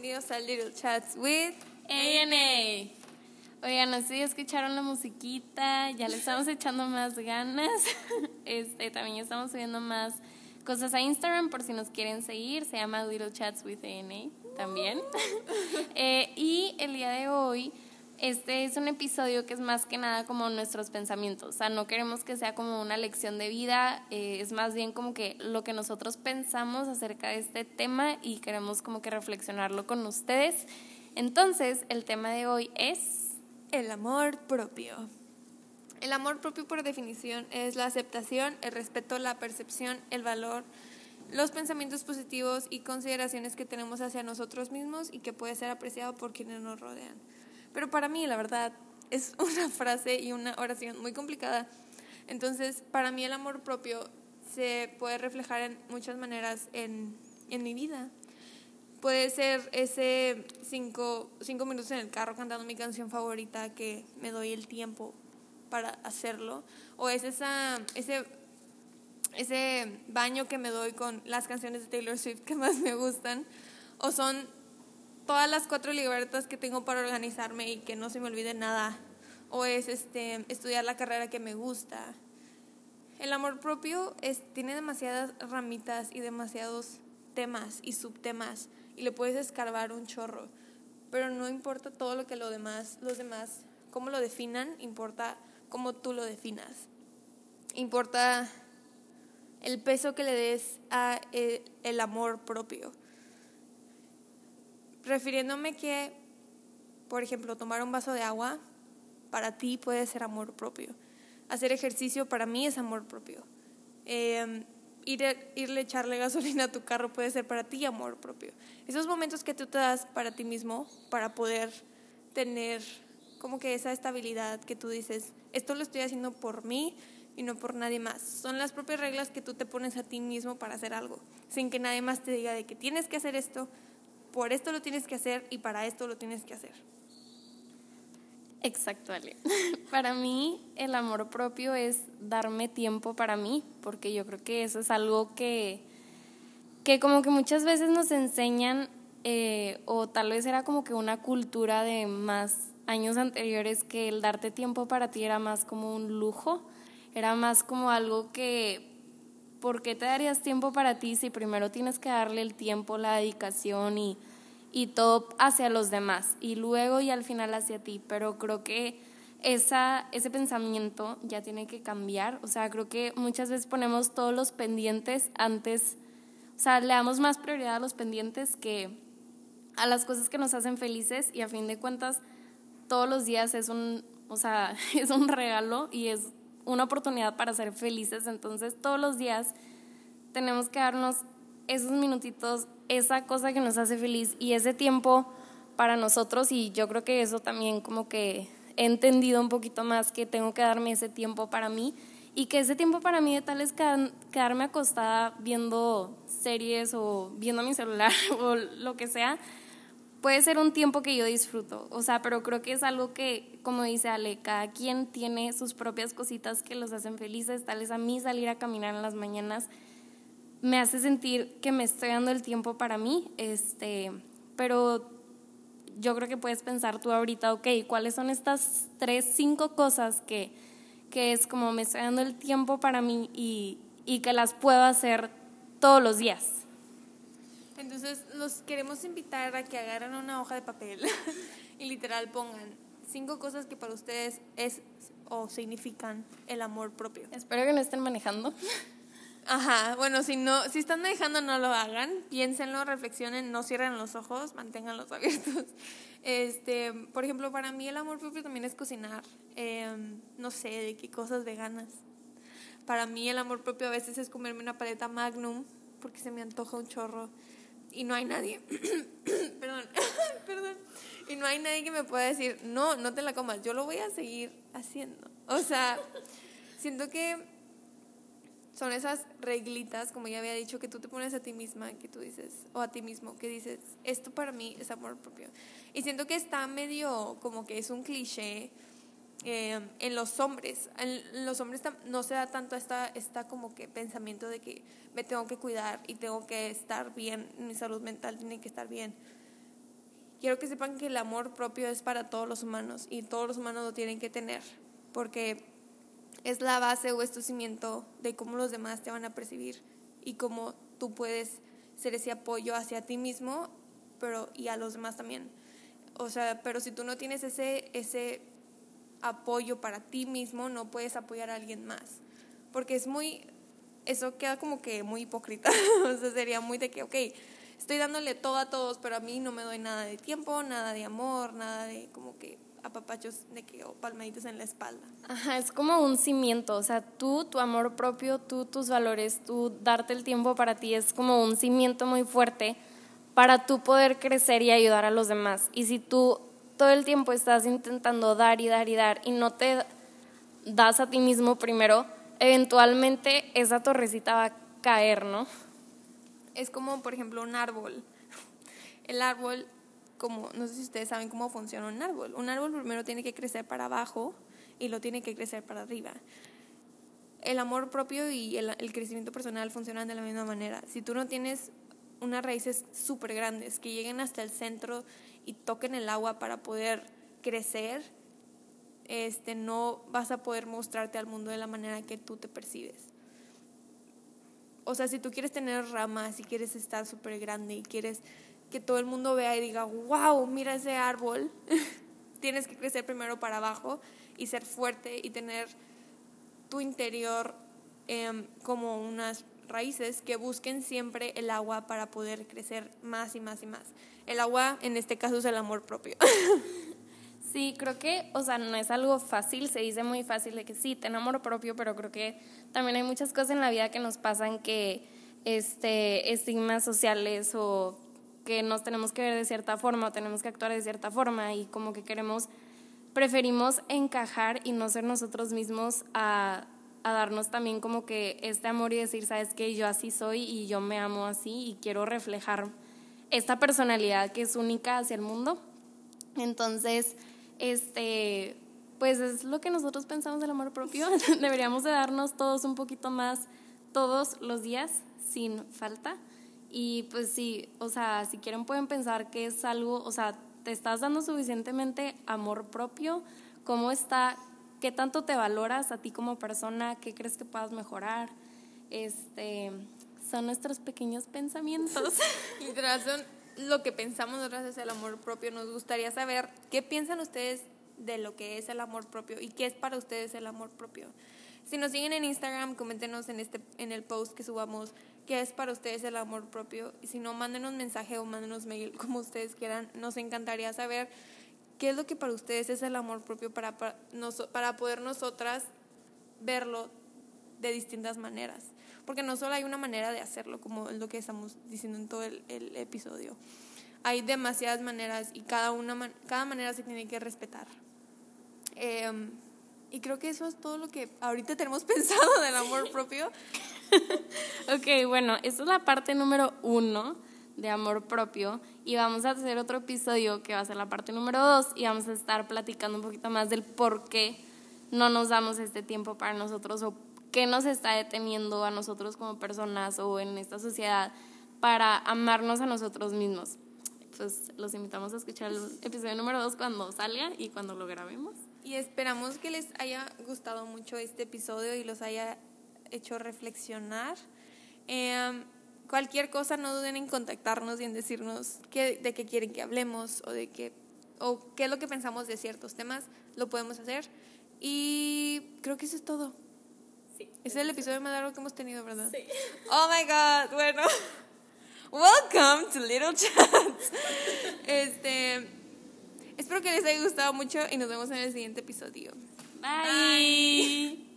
bienvenidos a Little Chats with ANA. Oigan, si escucharon la musiquita, ya le estamos echando más ganas. Este, también estamos subiendo más cosas a Instagram por si nos quieren seguir. Se llama Little Chats with ANA también. Eh, y el día de hoy, este es un episodio que es más que nada como nuestros pensamientos. O sea, no queremos que sea como una lección de vida, eh, es más bien como que lo que nosotros pensamos acerca de este tema y queremos como que reflexionarlo con ustedes. Entonces, el tema de hoy es el amor propio. El amor propio por definición es la aceptación, el respeto, la percepción, el valor, los pensamientos positivos y consideraciones que tenemos hacia nosotros mismos y que puede ser apreciado por quienes nos rodean. Pero para mí, la verdad, es una frase y una oración muy complicada. Entonces, para mí el amor propio se puede reflejar en muchas maneras en, en mi vida. Puede ser ese cinco, cinco minutos en el carro cantando mi canción favorita que me doy el tiempo para hacerlo. O es esa, ese, ese baño que me doy con las canciones de Taylor Swift que más me gustan. O son todas las cuatro libertades que tengo para organizarme y que no se me olvide nada. O es este, estudiar la carrera que me gusta. El amor propio es, tiene demasiadas ramitas y demasiados temas y subtemas y le puedes escarbar un chorro. Pero no importa todo lo que lo demás, los demás, cómo lo definan, importa cómo tú lo definas. Importa el peso que le des a el, el amor propio. Refiriéndome que, por ejemplo, tomar un vaso de agua para ti puede ser amor propio. Hacer ejercicio para mí es amor propio. Eh, ir, irle a echarle gasolina a tu carro puede ser para ti amor propio. Esos momentos que tú te das para ti mismo, para poder tener como que esa estabilidad que tú dices, esto lo estoy haciendo por mí y no por nadie más. Son las propias reglas que tú te pones a ti mismo para hacer algo, sin que nadie más te diga de que tienes que hacer esto, por esto lo tienes que hacer y para esto lo tienes que hacer. Exacto, Ale. Para mí el amor propio es darme tiempo para mí, porque yo creo que eso es algo que, que como que muchas veces nos enseñan, eh, o tal vez era como que una cultura de más años anteriores, que el darte tiempo para ti era más como un lujo, era más como algo que, ¿por qué te darías tiempo para ti si primero tienes que darle el tiempo, la dedicación y y todo hacia los demás y luego y al final hacia ti, pero creo que esa, ese pensamiento ya tiene que cambiar, o sea, creo que muchas veces ponemos todos los pendientes antes, o sea, le damos más prioridad a los pendientes que a las cosas que nos hacen felices y a fin de cuentas todos los días es un, o sea, es un regalo y es una oportunidad para ser felices, entonces todos los días tenemos que darnos esos minutitos, esa cosa que nos hace feliz y ese tiempo para nosotros. Y yo creo que eso también como que he entendido un poquito más que tengo que darme ese tiempo para mí y que ese tiempo para mí de tal es quedarme acostada viendo series o viendo mi celular o lo que sea, puede ser un tiempo que yo disfruto, o sea, pero creo que es algo que, como dice Ale, cada quien tiene sus propias cositas que los hacen felices, tal es a mí salir a caminar en las mañanas me hace sentir que me estoy dando el tiempo para mí, este, pero yo creo que puedes pensar tú ahorita, ok, ¿cuáles son estas tres, cinco cosas que, que es como me estoy dando el tiempo para mí y, y que las puedo hacer todos los días? Entonces los queremos invitar a que agarren una hoja de papel y literal pongan cinco cosas que para ustedes es o significan el amor propio. Espero que no estén manejando. Ajá, bueno, si no, si están dejando no lo hagan, piénsenlo, reflexionen, no cierren los ojos, manténganlos abiertos. Este, por ejemplo, para mí el amor propio también es cocinar, em, no sé, de qué cosas veganas. Para mí el amor propio a veces es comerme una paleta Magnum porque se me antoja un chorro y no hay nadie, perdón, perdón, y no hay nadie que me pueda decir, no, no te la comas, yo lo voy a seguir haciendo. O sea, siento que son esas reglitas, como ya había dicho, que tú te pones a ti misma, que tú dices, o a ti mismo, que dices, esto para mí es amor propio. Y siento que está medio como que es un cliché eh, en los hombres. En los hombres no se da tanto esta, esta como que pensamiento de que me tengo que cuidar y tengo que estar bien, mi salud mental tiene que estar bien. quiero que sepan que el amor propio es para todos los humanos y todos los humanos lo tienen que tener, porque es la base o es tu cimiento de cómo los demás te van a percibir y cómo tú puedes ser ese apoyo hacia ti mismo pero y a los demás también. O sea, pero si tú no tienes ese, ese apoyo para ti mismo, no puedes apoyar a alguien más. Porque es muy, eso queda como que muy hipócrita. o sea, sería muy de que, ok, estoy dándole todo a todos, pero a mí no me doy nada de tiempo, nada de amor, nada de como que apapachos de que o palmaditos en la espalda. Ajá, es como un cimiento, o sea, tú, tu amor propio, tú, tus valores, tú darte el tiempo para ti es como un cimiento muy fuerte para tú poder crecer y ayudar a los demás. Y si tú todo el tiempo estás intentando dar y dar y dar y no te das a ti mismo primero, eventualmente esa torrecita va a caer, ¿no? Es como, por ejemplo, un árbol. El árbol, como, no sé si ustedes saben cómo funciona un árbol. Un árbol primero tiene que crecer para abajo y lo tiene que crecer para arriba. El amor propio y el, el crecimiento personal funcionan de la misma manera. Si tú no tienes unas raíces súper grandes que lleguen hasta el centro y toquen el agua para poder crecer, este, no vas a poder mostrarte al mundo de la manera que tú te percibes. O sea, si tú quieres tener ramas, si quieres estar súper grande y quieres que todo el mundo vea y diga, wow, mira ese árbol, tienes que crecer primero para abajo y ser fuerte y tener tu interior em, como unas raíces que busquen siempre el agua para poder crecer más y más y más. El agua en este caso es el amor propio. Sí, creo que, o sea, no es algo fácil, se dice muy fácil de que sí, ten amor propio, pero creo que también hay muchas cosas en la vida que nos pasan que este estigmas sociales o que nos tenemos que ver de cierta forma o tenemos que actuar de cierta forma y como que queremos preferimos encajar y no ser nosotros mismos a a darnos también como que este amor y decir, sabes que yo así soy y yo me amo así y quiero reflejar esta personalidad que es única hacia el mundo. Entonces, este, pues es lo que nosotros pensamos del amor propio. Deberíamos de darnos todos un poquito más todos los días sin falta. Y pues sí, o sea, si quieren pueden pensar que es algo, o sea, te estás dando suficientemente amor propio, cómo está qué tanto te valoras a ti como persona, qué crees que puedas mejorar. Este, son nuestros pequeños pensamientos. Literal, son lo que pensamos nosotros es el amor propio. Nos gustaría saber qué piensan ustedes de lo que es el amor propio y qué es para ustedes el amor propio. Si nos siguen en Instagram, coméntenos en, este, en el post que subamos qué es para ustedes el amor propio. Y si no, mándenos mensaje o mándenos mail como ustedes quieran. Nos encantaría saber ¿Qué es lo que para ustedes es el amor propio para, para, poder nosotras verlo de distintas maneras? Porque no solo hay una manera de hacerlo, como es lo que estamos diciendo en todo el, episodio. Hay demasiadas maneras y cada, una, cada manera se tiene que respetar. Em, y creo que eso es todo lo que ahorita tenemos pensado del amor propio. ok, bueno, esa es la parte número uno de amor propio y vamos a hacer otro episodio que va a ser la parte número dos y vamos a estar platicando un poquito más del por qué no nos damos este tiempo para nosotros o qué nos está deteniendo a nosotros como personas o en esta sociedad para amarnos a nosotros mismos. Pues los invitamos a escuchar el episodio número dos cuando salga y cuando lo grabemos. Y esperamos que les haya gustado mucho este episodio y los haya hecho reflexionar. Eh, cualquier cosa no duden en contactarnos y en decirnos qué, de qué quieren que hablemos o de qué o qué es lo que pensamos de ciertos temas, lo podemos hacer. Y creo que eso es todo. Sí. es el episodio más largo que hemos tenido, ¿verdad? Sí. Oh my god, bueno. Welcome to Little Chats. Este, espero que les haya gustado mucho y nos vemos en el siguiente episodio. Bye.